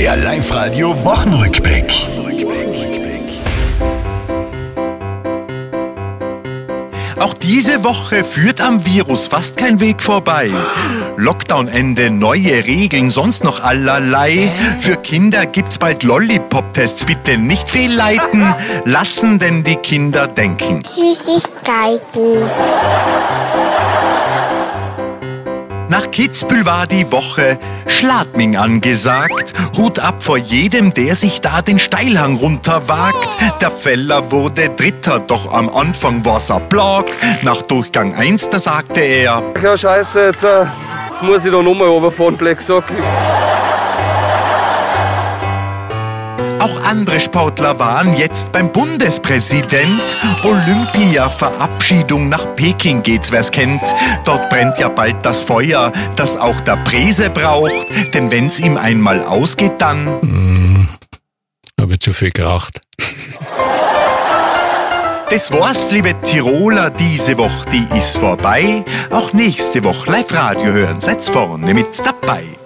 Der Live-Radio Wochenrückblick. Auch diese Woche führt am Virus fast kein Weg vorbei. Lockdown-Ende, neue Regeln, sonst noch allerlei. Für Kinder gibt's bald Lollipop-Tests. Bitte nicht fehlleiten. Lassen denn die Kinder denken. Süßigkeiten. Nach Kitzbühel war die Woche Schladming angesagt. Hut ab vor jedem, der sich da den Steilhang runterwagt. Der Feller wurde Dritter, doch am Anfang war's er plagt. Nach Durchgang 1, da sagte er, Ja, scheiße, jetzt, äh, jetzt muss ich da nochmal runterfahren, Black Sock. Auch andere Sportler waren jetzt beim Bundespräsident. Olympia-Verabschiedung nach Peking geht's, wer's kennt. Dort brennt ja bald das Feuer, das auch der Präse braucht. Denn wenn's ihm einmal ausgeht, dann Habe zu viel geraucht. Das war's, liebe Tiroler, diese Woche, die ist vorbei. Auch nächste Woche Live-Radio hören, seid's vorne mit dabei.